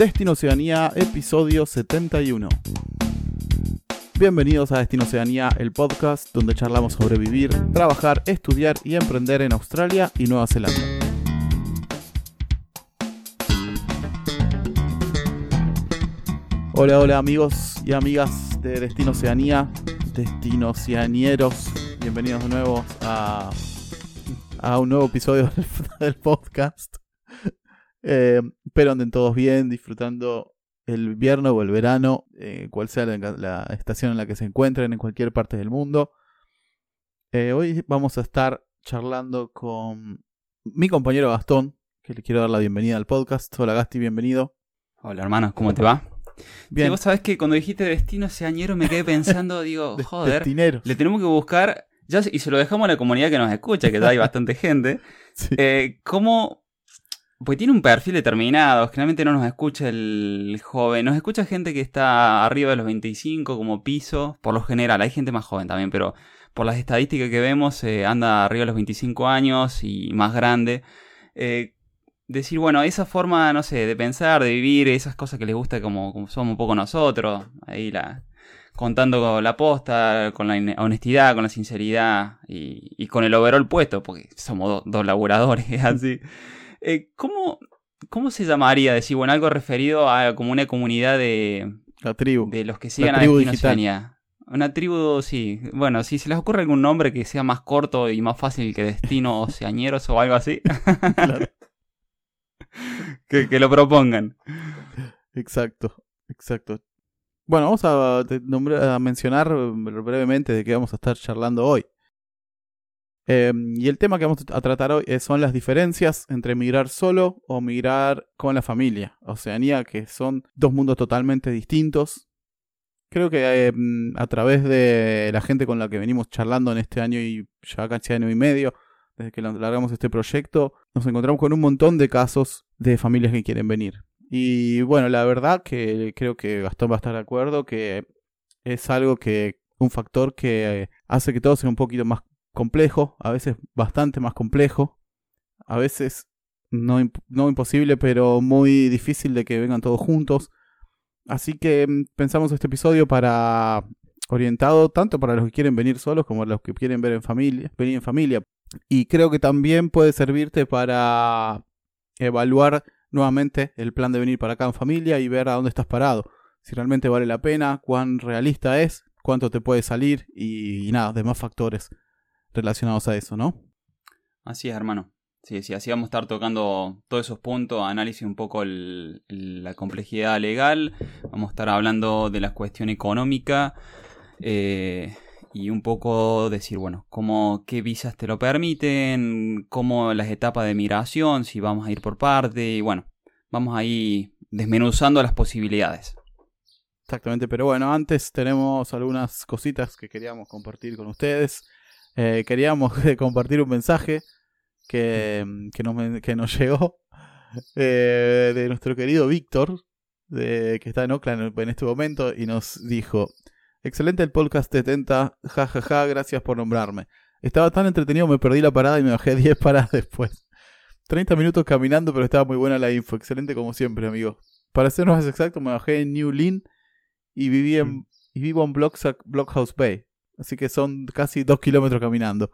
Destino Oceanía, episodio 71. Bienvenidos a Destino Oceanía, el podcast donde charlamos sobre vivir, trabajar, estudiar y emprender en Australia y Nueva Zelanda. Hola, hola amigos y amigas de Destino Oceanía, Destino Oceanieros, bienvenidos de nuevo a, a un nuevo episodio del podcast. Eh, espero anden todos bien, disfrutando el invierno o el verano, eh, cual sea la, la, estación en la que se encuentren en cualquier parte del mundo. Eh, hoy vamos a estar charlando con mi compañero Gastón, que le quiero dar la bienvenida al podcast. Hola Gasti, bienvenido. Hola hermano, ¿cómo te va? Bien. Sí, vos sabés que cuando dijiste destino seañero me quedé pensando, digo, De- joder, Destineros. le tenemos que buscar, ya, y se lo dejamos a la comunidad que nos escucha, que ya hay bastante gente, Sí. eh, ¿cómo...? Pues tiene un perfil determinado, generalmente no nos escucha el joven, nos escucha gente que está arriba de los 25 como piso, por lo general, hay gente más joven también, pero por las estadísticas que vemos eh, anda arriba de los 25 años y más grande. Eh, decir, bueno, esa forma, no sé, de pensar, de vivir, esas cosas que les gusta como, como somos un poco nosotros, ahí la contando con la posta, con la honestidad, con la sinceridad y, y con el overall puesto, porque somos do- dos laburadores, así. Eh, ¿cómo, ¿Cómo se llamaría? Decir, bueno, algo referido a como una comunidad de, La tribu. de los que sigan a tribu Destino digital. Oceanía. Una tribu, sí. Bueno, si se les ocurre algún nombre que sea más corto y más fácil que Destino Oceañeros o algo así, Claro. que, que lo propongan. Exacto, exacto. Bueno, vamos a, a mencionar brevemente de qué vamos a estar charlando hoy. Eh, y el tema que vamos a tratar hoy eh, son las diferencias entre migrar solo o migrar con la familia. Oceanía, que son dos mundos totalmente distintos. Creo que mm, a través de la gente con la que venimos charlando en este año y ya casi año y medio, desde que largamos este proyecto, nos encontramos con un montón de casos de familias que quieren venir. Y bueno, la verdad que creo que Gastón va a estar de acuerdo que es algo que, un factor que eh, hace que todo sea un poquito más complejo, a veces bastante más complejo, a veces no, no imposible, pero muy difícil de que vengan todos juntos. Así que mm, pensamos este episodio para orientado tanto para los que quieren venir solos como los que quieren ver en familia, venir en familia. Y creo que también puede servirte para evaluar nuevamente el plan de venir para acá en familia y ver a dónde estás parado. Si realmente vale la pena, cuán realista es, cuánto te puede salir y, y nada, demás factores relacionados a eso, ¿no? Así es, hermano. Sí, sí, así vamos a estar tocando todos esos puntos, análisis un poco el- el- la complejidad legal, vamos a estar hablando de la cuestión económica eh, y un poco decir, bueno, cómo, qué visas te lo permiten, cómo las etapas de migración, si vamos a ir por parte, y bueno, vamos ahí desmenuzando las posibilidades. Exactamente, pero bueno, antes tenemos algunas cositas que queríamos compartir con ustedes. Eh, queríamos compartir un mensaje que, que, nos, que nos llegó eh, de nuestro querido Víctor, de, que está en Oakland en este momento, y nos dijo, excelente el podcast de Tenta, jajaja, ja, ja, gracias por nombrarme. Estaba tan entretenido, me perdí la parada y me bajé 10 paradas después. 30 minutos caminando, pero estaba muy buena la info, excelente como siempre, amigo. Para ser más exacto, me bajé en New Lynn y viví en, y vivo en Blockhouse Bay. Así que son casi dos kilómetros caminando.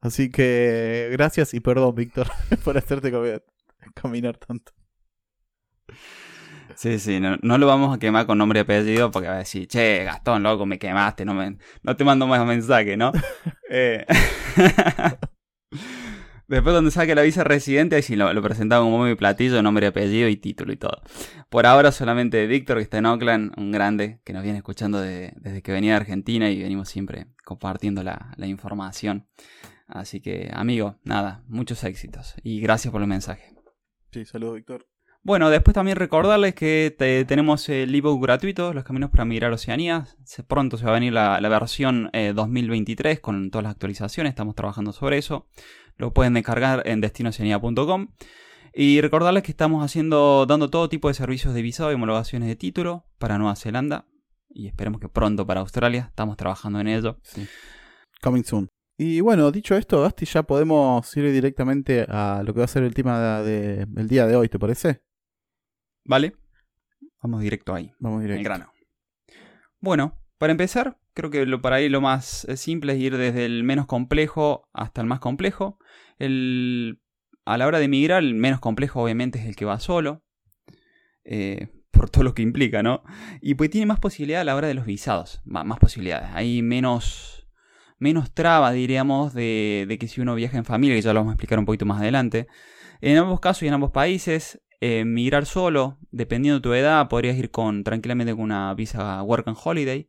Así que gracias y perdón, Víctor, por hacerte cami- caminar tanto. Sí, sí, no, no lo vamos a quemar con nombre y apellido porque va a decir, che, Gastón, loco, me quemaste, no, me, no te mando más mensaje, ¿no? Eh, Después donde saque la visa residente, ahí sí lo, lo presentaba como mi platillo, nombre apellido y título y todo. Por ahora solamente Víctor, que está en Oakland, un grande, que nos viene escuchando de- desde que venía de Argentina y venimos siempre compartiendo la, la información. Así que, amigo, nada, muchos éxitos y gracias por el mensaje. Sí, saludos, Víctor. Bueno, después también recordarles que te- tenemos el ebook gratuito, Los Caminos para Migrar Oceanía. Se- pronto se va a venir la, versión eh, 2023 con todas las actualizaciones, estamos trabajando sobre eso. Lo pueden descargar en destinoceanía.com. Y recordarles que estamos haciendo, dando todo tipo de servicios de visado y homologaciones de título para Nueva Zelanda. Y esperemos que pronto para Australia. Estamos trabajando en ello. Coming soon. Y bueno, dicho esto, Gasti, ya podemos ir directamente a lo que va a ser el tema de- de- del día de hoy, ¿te parece? ¿Vale? Vamos directo ahí. Vamos en el directo. grano. Bueno, para empezar, creo que lo, para ahí lo más eh, simple es ir desde el menos complejo hasta el más complejo. El, a la hora de emigrar, el menos complejo obviamente es el que va solo. eh, por todo lo que implica, ¿no? Y pues tiene más posibilidad a la hora de los visados. Más, más posibilidades. Hay menos, menos trabas, diríamos, de, de que si uno viaja en familia, que ya lo vamos a explicar un poquito más adelante. En ambos casos y en ambos países, eh, migrar solo, dependiendo de tu edad, podrías ir con tranquilamente con una visa Work and Holiday,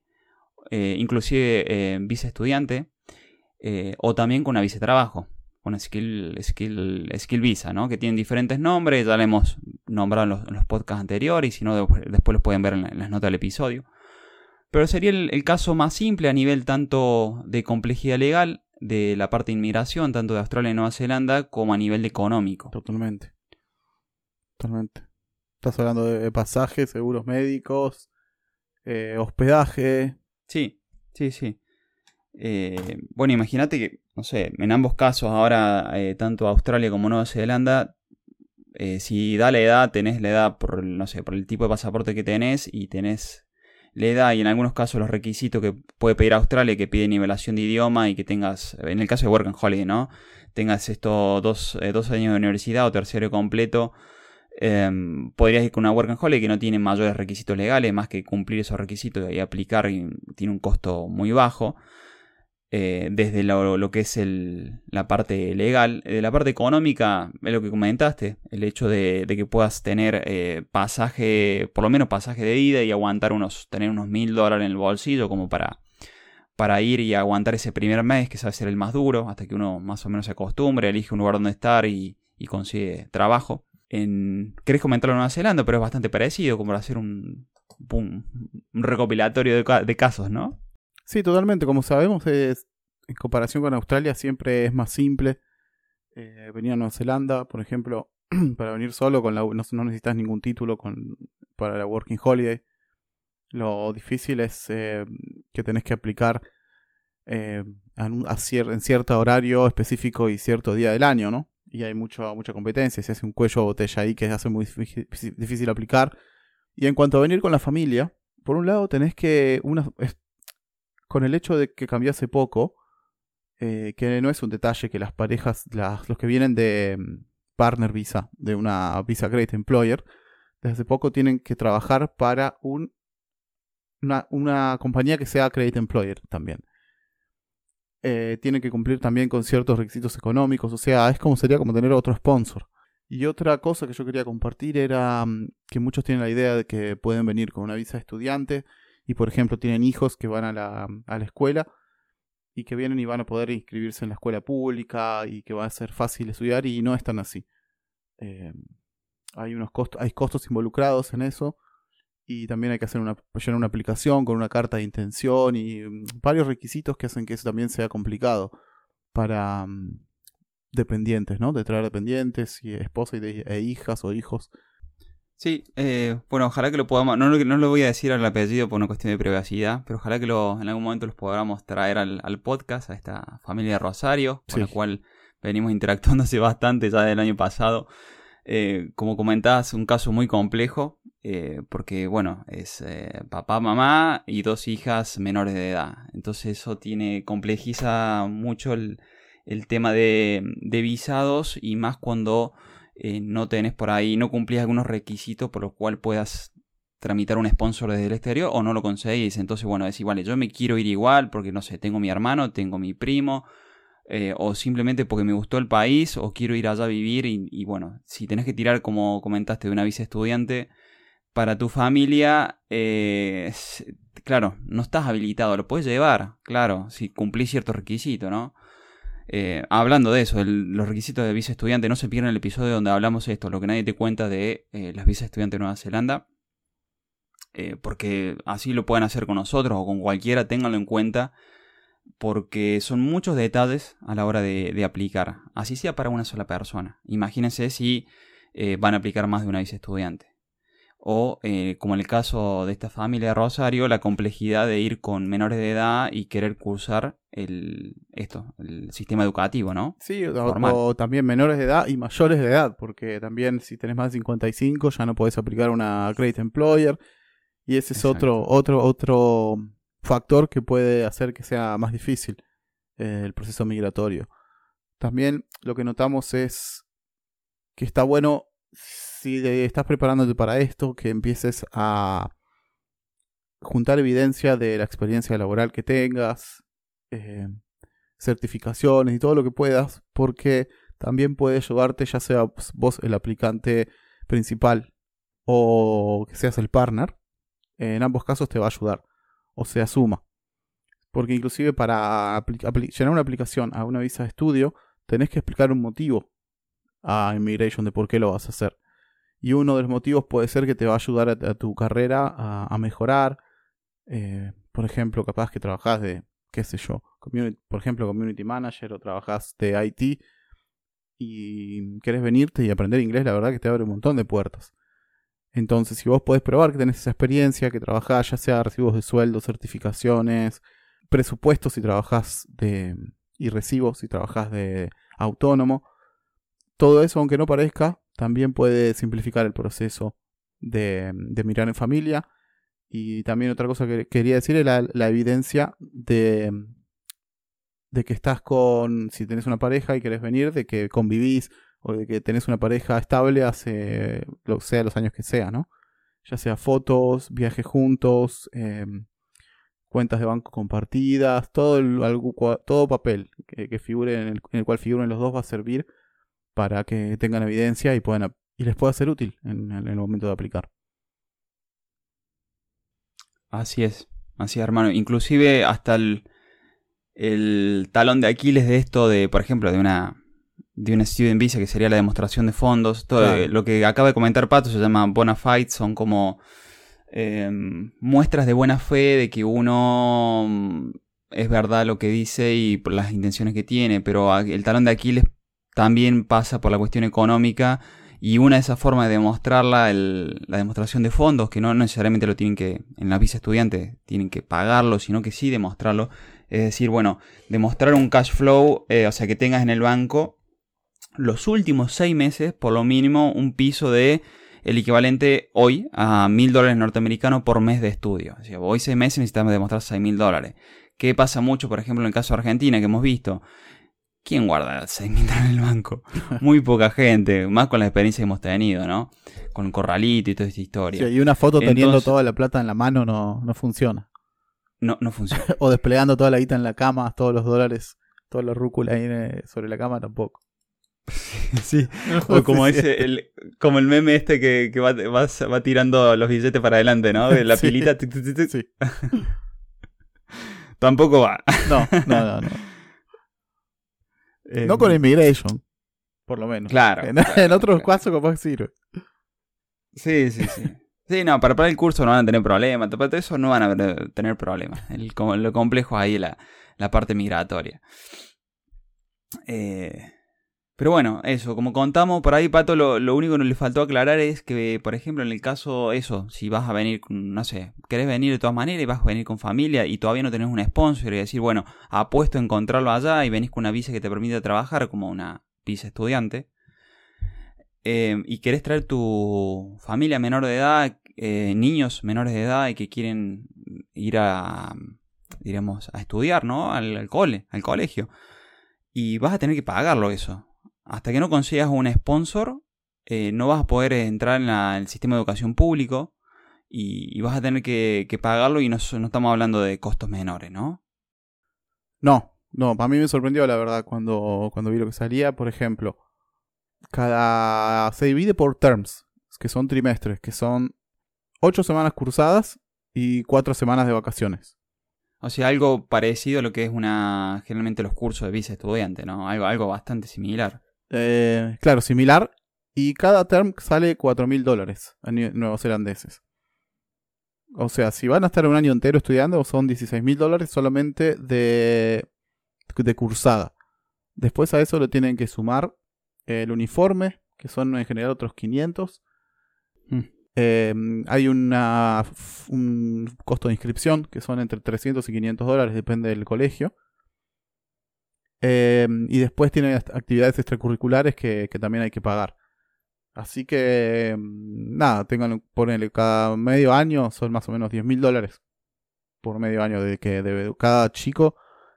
eh, inclusive eh, visa estudiante, eh, o también con una visa de trabajo, una skill, skill, skill visa, ¿no? Que tienen diferentes nombres, ya la hemos nombrado en los, los podcasts anteriores, y si no, después, los pueden ver en, la- en las notas del episodio. Pero sería el, caso más simple a nivel tanto de complejidad legal, de la parte de inmigración, tanto de Australia y Nueva Zelanda, como a nivel económico. Totalmente. Totalmente. Estás hablando de pasajes, seguros médicos, eh, hospedaje. Sí, sí, sí. Eh, bueno, imagínate que, no sé, en ambos casos ahora, eh, tanto Australia como Nueva Zelanda, eh, si da la edad, tenés la edad por, no sé, por el tipo de pasaporte que tenés y tenés la edad y en algunos casos los requisitos que puede pedir Australia, que pide nivelación de idioma y que tengas, en el caso de Work and Holiday, ¿no? Tengas estos dos, dos años de universidad o tercero completo, em, podrías ir con una Work and Holiday que no tiene mayores requisitos legales, más que cumplir esos requisitos y aplicar, y tiene un costo muy bajo. eh, desde lo, lo que es el- la parte legal. De la parte económica, es lo que comentaste, el hecho de, que puedas tener eh, pasaje, por lo menos pasaje de ida y aguantar unos, tener unos mil dólares en el bolsillo como para, para ir y aguantar ese primer mes que sabe ser el más duro, hasta que uno más o menos se acostumbre, elige un lugar donde estar y consigue trabajo. En, querés comentarlo en Nueva Zelanda, pero es bastante parecido, como hacer un, un, recopilatorio de, ca- de casos, ¿no? Sí, totalmente. Como sabemos, en comparación con Australia siempre es más simple. Eh, venir a Nueva Zelanda, por ejemplo, para venir solo, no, necesitas ningún título para la Working Holiday. Lo difícil es eh, que tenés que aplicar eh, en cierto horario específico y cierto día del año, ¿no? Y hay mucho, mucha competencia, se hace un cuello botella ahí que hace muy difícil, aplicar. Y en cuanto a venir con la familia, por un lado tenés que... Una, con el hecho de que cambió hace poco, eh, que no es un detalle que las parejas, las, los que vienen de mm, partner visa, de una visa Great Employer, desde hace poco tienen que trabajar para un, una, una compañía que sea Great Employer también. Eh, tienen que cumplir también con ciertos requisitos económicos, o sea, es como sería como tener otro sponsor. Y otra cosa que yo quería compartir era mm, que muchos tienen la idea de que pueden venir con una visa de estudiante y por ejemplo tienen hijos que van a la, a la escuela y que vienen y van a poder inscribirse en la escuela pública y que va a ser fácil estudiar y no es tan así. Eh, hay unos costos, hay costos involucrados en eso y también hay que hacer una, llenar una aplicación con una carta de intención y mm, varios requisitos que hacen que eso también sea complicado para mm, dependientes, ¿no? De traer dependientes y esposa y de, e hijas o hijos. Sí, eh, bueno, ojalá que lo podamos, no, lo- no lo voy a decir al apellido por una cuestión de privacidad, pero ojalá que lo, en algún momento los podamos traer al, al podcast, a esta familia de Rosario, con Sí. la cual venimos interactuando hace bastante ya del año pasado. Eh, como comentabas, un caso muy complejo, eh, porque bueno, es eh, papá, mamá y dos hijas menores de edad. Entonces eso tiene, complejiza mucho el, el tema de, de visados y más cuando eh, no tenés por ahí, no cumplís algunos requisitos por los cuales puedas tramitar un sponsor desde el exterior o no lo conseguís. Entonces, bueno, es igual, yo me quiero ir igual porque, no sé, tengo mi hermano, tengo mi primo, eh, o simplemente porque me gustó el país o quiero ir allá a vivir y, y bueno, si tenés que tirar, como comentaste, de una visa estudiante para tu familia, eh, claro, no estás habilitado, lo puedes llevar, claro, si cumplís ciertos requisitos, ¿no? Eh, hablando de eso, los requisitos de visa estudiante, no se pierdan el episodio donde hablamos esto, lo que nadie te cuenta de eh, las visas estudiantes de Nueva Zelanda. Porque así lo pueden hacer con nosotros o con cualquiera, ténganlo en cuenta. Porque son muchos detalles a la hora de, de aplicar. Así sea para una sola persona. Imagínense si van a aplicar más de una visa estudiante. O eh, como en el caso de esta familia de Rosario, la complejidad de ir con menores de edad y querer cursar el, esto, el sistema educativo, ¿no? Sí, o, también menores de edad y mayores de edad, porque también si tenés más de 55 ya no podés aplicar una Great Employer y ese es otro, otro, otro factor que puede hacer que sea más difícil eh, el proceso migratorio. También lo que notamos es que está bueno si estás preparándote para esto, que empieces a juntar evidencia de la experiencia laboral que tengas, eh, certificaciones y todo lo que puedas, porque también puede ayudarte, ya sea vos el aplicante principal o que seas el partner. En ambos casos te va a ayudar, o sea, suma. Porque inclusive para llenar una aplicación a una visa de estudio, tenés que explicar un motivo a Immigration de por qué lo vas a hacer. Y uno de los motivos puede ser que te va a ayudar a, tu carrera a, mejorar. Eh, por ejemplo, capaz que trabajas de, qué sé yo, por ejemplo, community manager o trabajas de IT y querés venirte y aprender inglés, la verdad que te abre un montón de puertas. Entonces, si vos podés probar que tenés esa experiencia, que trabajás ya sea recibos de sueldo, certificaciones, presupuestos si trabajás de y recibos si trabajás de autónomo, todo eso, aunque no parezca, también puede simplificar el proceso de, mirar en familia. Y también otra cosa que quería decir es la, evidencia de, de que estás con, si tenés una pareja y querés venir, de que convivís o de que tenés una pareja estable hace, lo sea los años que sea, ¿no? Ya sea fotos, viajes juntos, em, cuentas de banco compartidas, todo, el, todo papel que, figure en el, en el, cual figuren los dos va a servir para que tengan evidencia y, puedan, y les pueda ser útil en, el momento de aplicar. Así es, así es, hermano. Inclusive hasta el, el talón de Aquiles de esto de, por ejemplo, de una de una student visa que sería la demostración de fondos. Todo lo que acaba de comentar Pato se llama bona fide, son como em, muestras de buena fe de que uno mm, es verdad lo que dice y las intenciones que tiene, pero el talón de Aquiles también pasa por la cuestión económica y una de esas formas de demostrarla, la demostración de fondos, que no necesariamente lo tienen que, en la visa estudiante, tienen que pagarlo, sino que sí demostrarlo. Es decir, bueno, demostrar un cash flow, eh, o sea, que tengas en el banco los últimos seis meses, por lo mínimo, un piso de el equivalente hoy a mil dólares norteamericanos por mes de estudio. O sea, hoy seis meses necesitamos demostrar seis mil dólares. ¿Qué pasa mucho, por ejemplo, en el caso de Argentina que hemos visto? ¿Quién guarda 6 mil en el banco? Muy poca gente, más con la experiencia que hemos tenido, ¿no? Con corralito y toda esta historia. Sí, y una foto teniendo toda la plata en la mano no, no funciona. No, no funciona. o desplegando toda la guita en la cama, todos los dólares, toda la rúcula ahí sobre la cama tampoco. sí, o como ese, el, como el meme este que, que va, va, tirando los billetes para adelante, ¿no? De la pilita. Sí. Tampoco va. No, no, no, no. No con Immigration, por lo menos. Claro. En, otros casos capaz sirve. Sí, sí, sí. Sí, no, para, para el curso no van a tener problemas, para eso no van a tener problemas. El, lo complejo ahí la, la parte migratoria. Eh, pero bueno, eso, como contamos, por ahí, Pato, lo, lo, único que nos le faltó aclarar es que, por ejemplo, en el caso, eso, si vas a venir, no sé, querés venir de todas maneras y vas a venir con familia y todavía no tenés un sponsor y decir, bueno, apuesto a encontrarlo allá y venís con una visa que te permite trabajar como una visa estudiante, eh, y querés traer tu familia menor de edad, eh, niños menores de edad y que quieren ir a, diremos, a estudiar, ¿no? Al, al cole, al colegio. Y vas a tener que pagarlo eso hasta que no consigas un sponsor, eh, no vas a poder entrar en, el sistema de educación público y, vas a tener que, pagarlo y no, estamos hablando de costos menores, ¿no? No, no, para mí me sorprendió la verdad cuando, cuando vi lo que salía. Por ejemplo, cada se divide por terms, que son trimestres, que son ocho semanas cursadas y cuatro semanas de vacaciones. O sea, algo parecido a lo que es una generalmente los cursos de vice estudiante, ¿no? Algo, algo bastante similar. Eh, claro, similar. Y cada term sale 4 mil dólares a neozelandeses. O sea, si van a estar un año entero estudiando, son 16 mil dólares solamente de, de cursada. Después a eso le tienen que sumar el uniforme, que son en general otros 500. Mm. Eh, hay una, un costo de inscripción que son entre 300 y 500 dólares, depende del colegio. Eh, y después tiene actividades extracurriculares que, también hay que pagar. Así que, nada, tengan, ponele, cada medio año son más o menos 10 mil dólares por medio año de que debe cada chico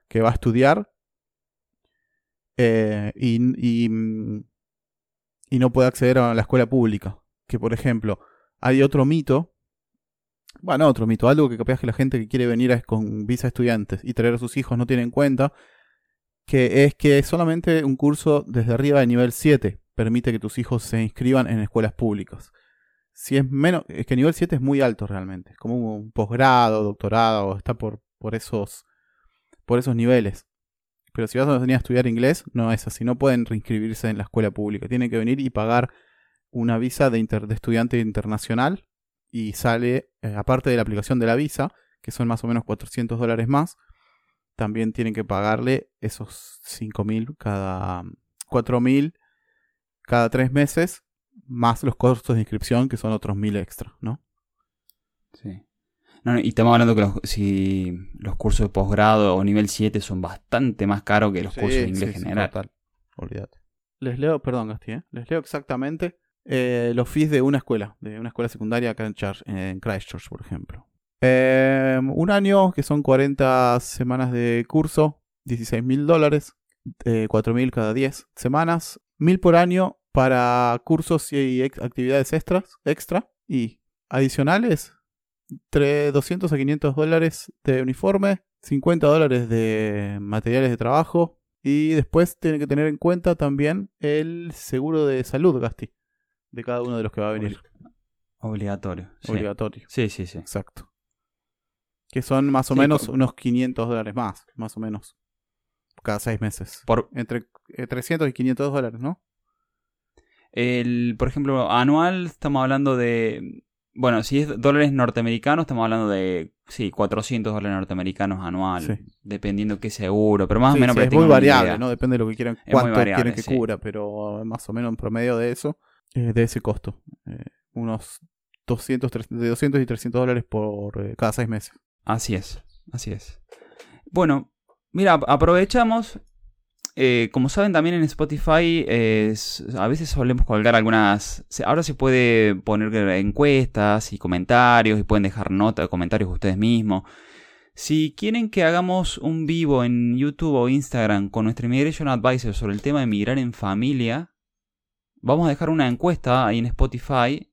que va a estudiar eh, y, y, y, no puede acceder a la escuela pública. Que por ejemplo, hay otro mito, bueno, otro mito, algo que capaz que la gente que quiere venir con visa estudiantes y traer a sus hijos no tiene en cuenta, que es que solamente un curso desde arriba de nivel 7 permite que tus hijos se inscriban en escuelas públicas. Si es menos, es que nivel 7 es muy alto realmente, es como un posgrado, doctorado, está por, por, esos, por esos niveles. Pero si vas a venir a estudiar inglés, no es así, no pueden reinscribirse en la escuela pública, tienen que venir y pagar una visa de, estudiante internacional y sale, eh, aparte de la aplicación de la visa, que son más o menos 400 dólares más, también tienen que pagarle esos 5.000 cada 4.000 cada tres meses, más los costos de inscripción, que son otros 1.000 extra, ¿no? Sí. y estamos hablando que los, si los cursos de posgrado o nivel 7 son bastante más caros que los cursos de inglés general. total. Olvídate. Les leo, perdón, Gasti, ¿eh? les leo exactamente eh, los fees de una escuela, de una escuela secundaria acá en, Christchurch, por ejemplo. Em, un año, que son 40 semanas de curso, 16 mil dólares, eh, 4 mil cada 10 semanas, mil por año para cursos y actividades extras, extra y adicionales, entre 200 a 500 dólares de uniforme, 50 dólares de materiales de trabajo y después tiene que tener en cuenta también el seguro de salud, Gasti de cada uno de los que va a venir. Obligatorio. Obligatorio. Sí, sí, sí. Exacto. Que son más o menos unos 500 dólares más, más o menos. Cada seis meses. Por... Entre 300 eh, y 500 dólares, ¿no? El, por ejemplo, anual estamos hablando de... Bueno, si es dólares norteamericanos, estamos hablando de, sí, 400 dólares norteamericanos anual, dependiendo qué seguro, pero más o menos... es muy variable, ¿no? Depende de lo que quieran, cuánto quieren que cubra, pero más o menos en promedio de eso eh, de ese costo. Eh, unos 200, de 200 y 300 dólares por eh, cada seis meses. Así es, así es. Bueno, mira, aprovechamos. como saben también en Spotify a veces solemos colgar algunas... Ahora se puede poner encuestas y comentarios y pueden dejar notas, comentarios ustedes mismos. Si quieren que hagamos un vivo en YouTube o Instagram con nuestro Immigration Advisor sobre el tema de migrar en familia, vamos a dejar una encuesta ahí en Spotify.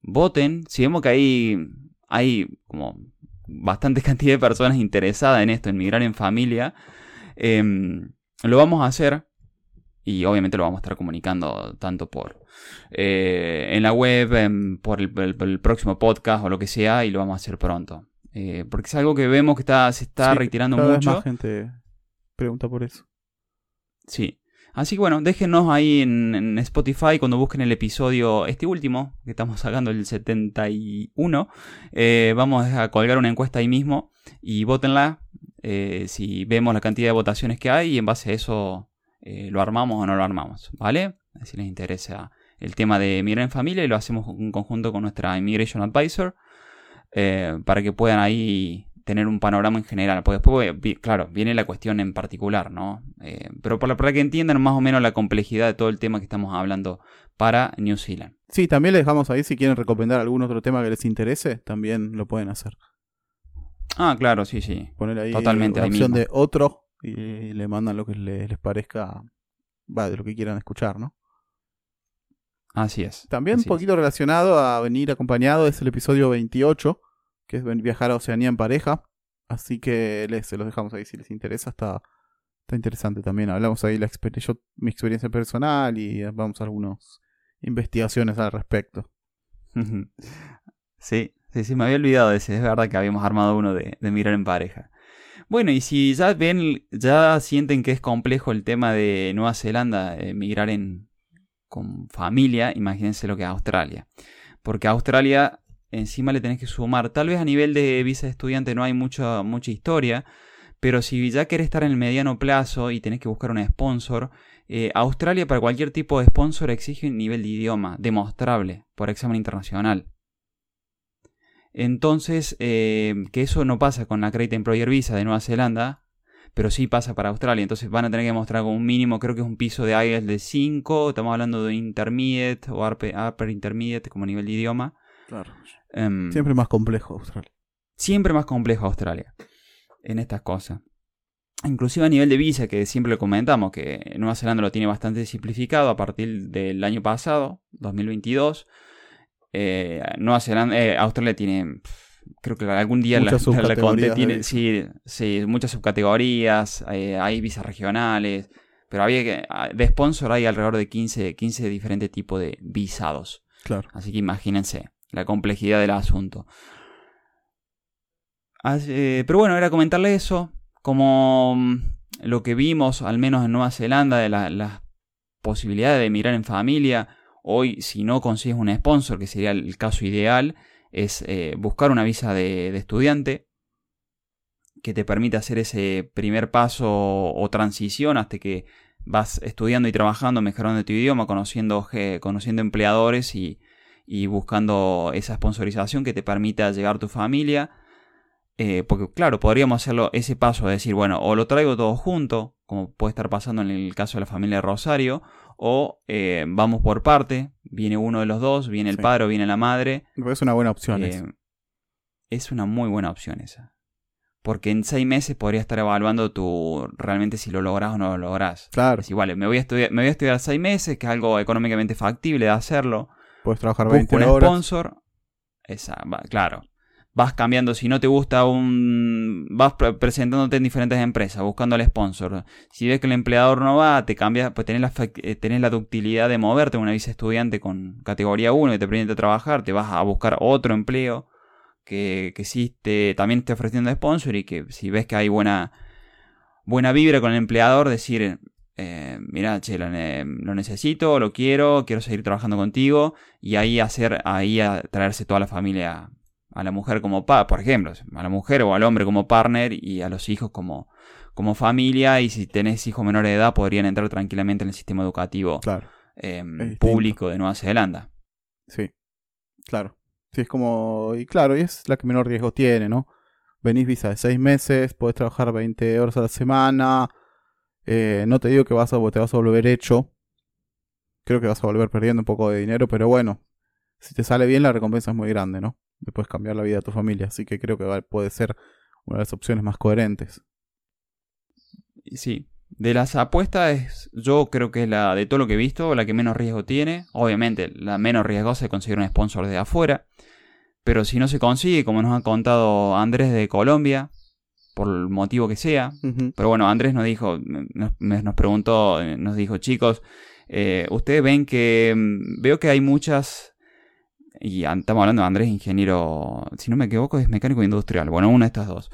Voten. Si vemos que hay, hay como bastante cantidad de personas interesadas en esto, en migrar en familia, em, lo vamos a hacer. Y obviamente lo vamos a estar comunicando tanto por eh, en la web, em, por el, próximo podcast o lo que sea, y lo vamos a hacer pronto. Eh, porque es algo que vemos que está, se está retirando mucho. más gente pregunta por eso. Sí. Así que bueno, déjenos ahí en, Spotify cuando busquen el episodio, este último, que estamos sacando el 71. Eh, vamos a colgar una encuesta ahí mismo y votenla eh, si vemos la cantidad de votaciones que hay y en base a eso eh, lo armamos o no lo armamos, ¿vale? Si les interesa el tema de mirar en familia y lo hacemos en conjunto con nuestra Immigration Advisor para que puedan ahí tener un panorama en general. Porque después, claro, viene la cuestión en particular, ¿no? Eh, pero para, para que entiendan más o menos la complejidad de todo el tema que estamos hablando para New Zealand. Sí, también les dejamos ahí si quieren recomendar algún otro tema que les interese, también lo pueden hacer. Ah, claro, sí, sí. Poner ahí Totalmente, la opción de otro y le mandan lo que les, parezca, va, de lo que quieran escuchar, ¿no? Así es. También un poquito relacionado a venir acompañado es el episodio 28, que es viajar a Oceanía en pareja. Así que les, se los dejamos ahí si les interesa. Está, está interesante también. Hablamos ahí la yo, mi experiencia personal y vamos a algunas investigaciones al respecto. sí, sí, sí, me había olvidado de ese. Es verdad que habíamos armado uno de, de mirar en pareja. Bueno, y si ya ven, ya sienten que es complejo el tema de Nueva Zelanda, eh, migrar en, con familia, imagínense lo que es Australia. Porque Australia encima le tenés que sumar. Tal vez a nivel de visa de estudiante no hay mucha, mucha historia, pero si ya querés estar en el mediano plazo y tenés que buscar un sponsor, eh, Australia para cualquier tipo de sponsor exige un nivel de idioma demostrable por examen internacional. Entonces, eh, que eso no pasa con la Credit Employer Visa de Nueva Zelanda, pero sí pasa para Australia. Entonces van a tener que mostrar como un mínimo, creo que es un piso de IELTS de 5, estamos hablando de Intermediate o Upper, Intermediate como nivel de idioma. Claro. Em, siempre más complejo Australia. Siempre más complejo Australia en estas cosas. Inclusive a nivel de visa, que siempre lo comentamos, que Nueva Zelanda lo tiene bastante simplificado a partir del año pasado, 2022. Eh, Nueva Zelanda, eh, Australia tiene creo que algún día la, la, tiene sí, sí, muchas subcategorías, eh, hay visas regionales, pero había que, ah, de sponsor hay alrededor de 15, 15 diferentes tipos de visados. Claro. Así que imagínense la complejidad del asunto. pero bueno, era comentarle eso, como mm, lo que vimos, al menos en Nueva Zelanda, de las la posibilidades de emigrar en familia. Hoy, si no consigues un sponsor, que sería el caso ideal, es eh, buscar una visa de, estudiante que te permita hacer ese primer paso o, transición hasta que vas estudiando y trabajando, mejorando tu idioma, conociendo, conociendo empleadores y, buscando esa sponsorización que te permita llegar a tu familia. Eh, porque claro, podríamos hacerlo ese paso de decir, bueno, o lo traigo todo junto, como puede estar pasando en el caso de la familia de Rosario, o eh, vamos por parte, viene uno de los dos, viene el padre o viene la madre. Es una buena opción. Eh, es una muy buena opción esa. Porque en seis meses podría estar evaluando tu realmente si lo lográs o no lo lográs. Claro. Es igual, me voy a estudiar, me voy a estudiar seis meses, que es algo económicamente factible de hacerlo. Puedes trabajar 20 Busco un sponsor. Esa, claro vas cambiando, si no te gusta un... vas presentándote en diferentes empresas, buscando al sponsor. Si ves que el empleador no va, te cambias, pues tenés la, eh, la ductilidad de moverte una visa estudiante con categoría 1 que te permite trabajar, te vas a buscar otro empleo que, que sí te, también esté ofreciendo sponsor y que si ves que hay buena, buena vibra con el empleador, decir, eh, mira, che, lo, necesito, lo quiero, quiero seguir trabajando contigo y ahí hacer, ahí a traerse toda la familia a la mujer como pa, por ejemplo, a la mujer o al hombre como partner y a los hijos como, como familia y si tenés hijos menores de edad podrían entrar tranquilamente en el sistema educativo em, público de Nueva Zelanda. Sí, claro. Sí, es como, y claro, y es la que menor riesgo tiene, ¿no? Venís visa de seis meses, podés trabajar 20 horas a la semana, eh, no te digo que vas a, te vas a volver hecho, creo que vas a volver perdiendo un poco de dinero, pero bueno, si te sale bien la recompensa es muy grande, ¿no? le puedes cambiar la vida de tu familia. Así que creo que puede ser una de las opciones más coherentes. Sí, de las apuestas, yo creo que es la de todo lo que he visto, la que menos riesgo tiene. Obviamente, la menos riesgosa es conseguir un sponsor de afuera. Pero si no se consigue, como nos ha contado Andrés de Colombia, por el motivo que sea. Pero bueno, Andrés nos dijo, nos, preguntó, nos dijo, chicos, eh, ustedes ven que mm, veo que hay muchas y estamos hablando de Andrés, ingeniero, si no me equivoco, es mecánico industrial. Bueno, una de estas dos.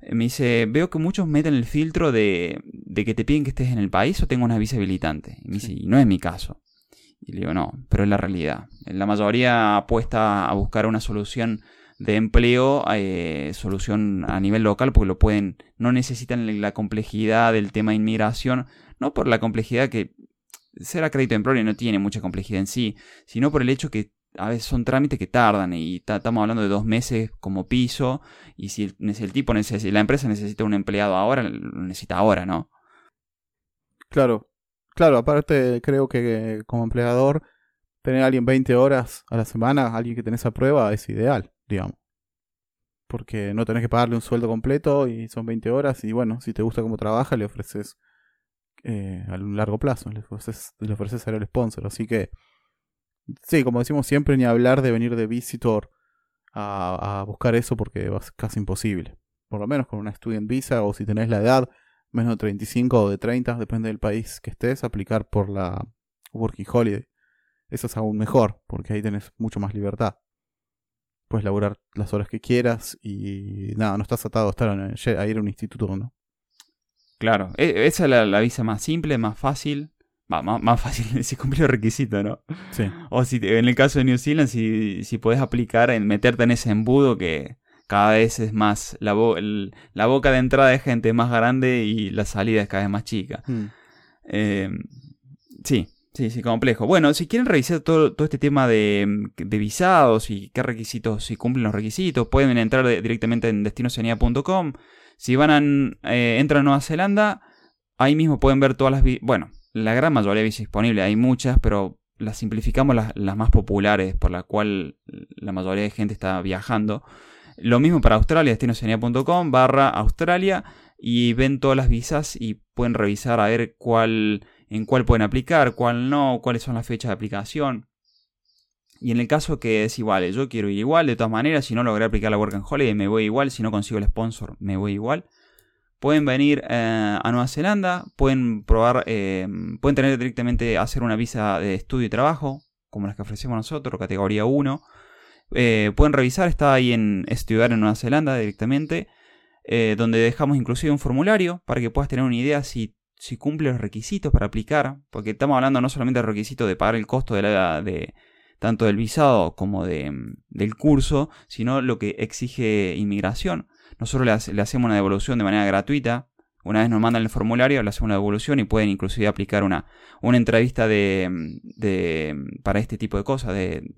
Eh, me dice, veo que muchos meten el filtro de, de que te piden que estés en el país o tengo una visa habilitante. Y me dice, no es mi caso. Y le digo, no, pero es la realidad. La mayoría apuesta a buscar una solución de empleo, eh, solución a nivel local, porque lo pueden, no necesitan la complejidad del tema de inmigración, no por la complejidad que ser acredito de empleo no tiene mucha complejidad en sí, sino por el hecho que a veces son trámites que tardan y estamos hablando de dos meses como piso y si el, tipo necesita, la empresa necesita un empleado ahora, lo necesita ahora, ¿no? Claro, claro, aparte creo que como empleador tener a alguien 20 horas a la semana, alguien que tenés a prueba es ideal, digamos. Porque no tenés que pagarle un sueldo completo y son 20 horas y bueno, si te gusta cómo trabaja le ofreces eh, a un largo plazo, le ofreces, le ofreces el sponsor, así que Sí, como decimos siempre, ni hablar de venir de visitor a, buscar eso porque es casi imposible. Por lo menos con una student visa o si tenés la edad menos de 35 o de 30, depende del país que estés, aplicar por la Working Holiday. Eso es aún mejor porque ahí tenés mucho más libertad. Puedes laburar las horas que quieras y nada, no estás atado a, estar a ir a un instituto, ¿no? Claro, e, esa es la, la visa más simple, más fácil, más, fácil si cumplir el requisito, ¿no? Sí. O si en el caso de New Zealand, si, si puedes aplicar en meterte en ese embudo que cada vez es más, la, la boca de entrada de gente más grande y la salida es cada vez más chica. Hmm. Em, sí, Sí, sí, complejo. Bueno, si quieren revisar todo, este tema de, de, visados y qué requisitos, si cumplen los requisitos, pueden entrar directamente en destinocenía.com. Si van a, eh, entran a Nueva Zelanda, ahí mismo pueden ver todas las... Bueno, la gran mayoría de visas disponibles, hay muchas, pero las simplificamos las, más populares por la cual la mayoría de gente está viajando. Lo mismo para Australia, destinocenía.com barra Australia y ven todas las visas y pueden revisar a ver cuál en cuál pueden aplicar, cuál no, cuáles son las fechas de aplicación. Y en el caso que es igual, yo quiero ir igual, de todas maneras, si no logré aplicar la Work and Holiday, me voy igual, si no consigo el sponsor, me voy igual. Pueden venir eh, a Nueva Zelanda, pueden probar, eh, pueden tener directamente hacer una visa de estudio y trabajo, como las que ofrecemos nosotros, categoría 1. Eh, pueden revisar, está ahí en estudiar en Nueva Zelanda directamente, donde dejamos inclusive un formulario para que puedas tener una idea si si cumple los requisitos para aplicar, porque estamos hablando no solamente del requisito de pagar el costo de, la, de tanto del visado como de, del curso, sino lo que exige inmigración. Nosotros le, hacemos una devolución de manera gratuita. Una vez nos mandan el formulario, le hacemos una devolución y pueden inclusive aplicar una, una entrevista de, de, para este tipo de cosas, de,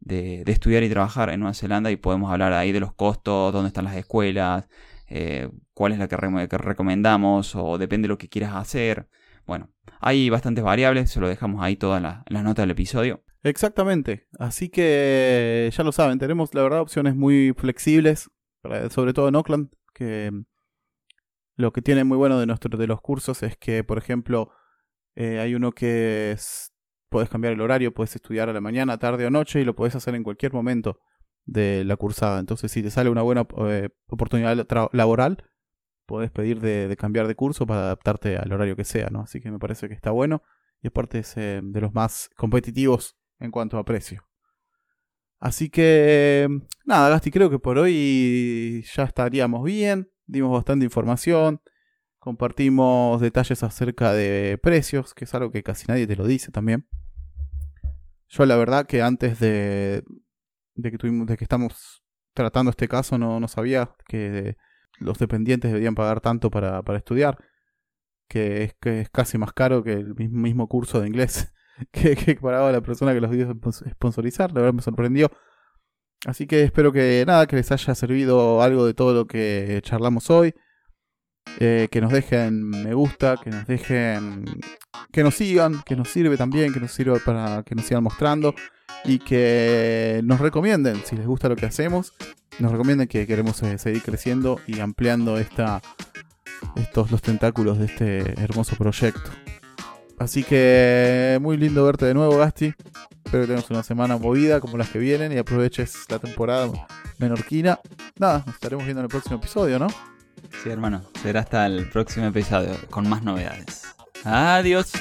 de, de estudiar y trabajar en Nueva Zelanda y podemos hablar ahí de los costos, dónde están las escuelas, eh, cuál es la que, recomendamos o depende de lo que quieras hacer. Bueno, hay bastantes variables, se lo dejamos ahí todas las notas del episodio. Exactamente, así que ya lo saben, tenemos la verdad opciones muy flexibles, sobre todo en Oakland, que lo que tiene muy bueno de, de los cursos es que, por ejemplo, eh, hay uno que es, puedes cambiar el horario, puedes estudiar a la mañana, tarde o noche y lo puedes hacer en cualquier momento de la cursada. Entonces, si te sale una buena eh, oportunidad laboral, podés pedir de, cambiar de curso para adaptarte al horario que sea, ¿no? Así que me parece que está bueno y aparte es eh, de los más competitivos en cuanto a precio. Así que, nada, Gasti, creo que por hoy ya estaríamos bien. Dimos bastante información. Compartimos detalles acerca de precios, que es algo que casi nadie te lo dice también. Yo la verdad que antes de, de que tuvimos, de que estamos tratando este caso, no, no sabía que los dependientes deberían pagar tanto para, para estudiar, que es, que es casi más caro que el mismo curso de inglés que, que pagaba la persona que los dio sponsorizar, la verdad me sorprendió. Así que espero que nada, que les haya servido algo de todo lo que charlamos hoy. Eh, que nos dejen me gusta, que nos dejen, que nos sigan, que nos sirve también, que nos sirva para que nos sigan mostrando y que nos recomienden si les gusta lo que hacemos, nos recomienden que queremos eh, seguir creciendo y ampliando esta, estos los tentáculos de este hermoso proyecto. Así que muy lindo verte de nuevo, Gasti. Espero que tengas una semana movida como las que vienen y aproveches la temporada menorquina. Nada, nos estaremos viendo en el próximo episodio, ¿no? Sí, hermano. Será hasta el próximo episodio con más novedades. Adiós.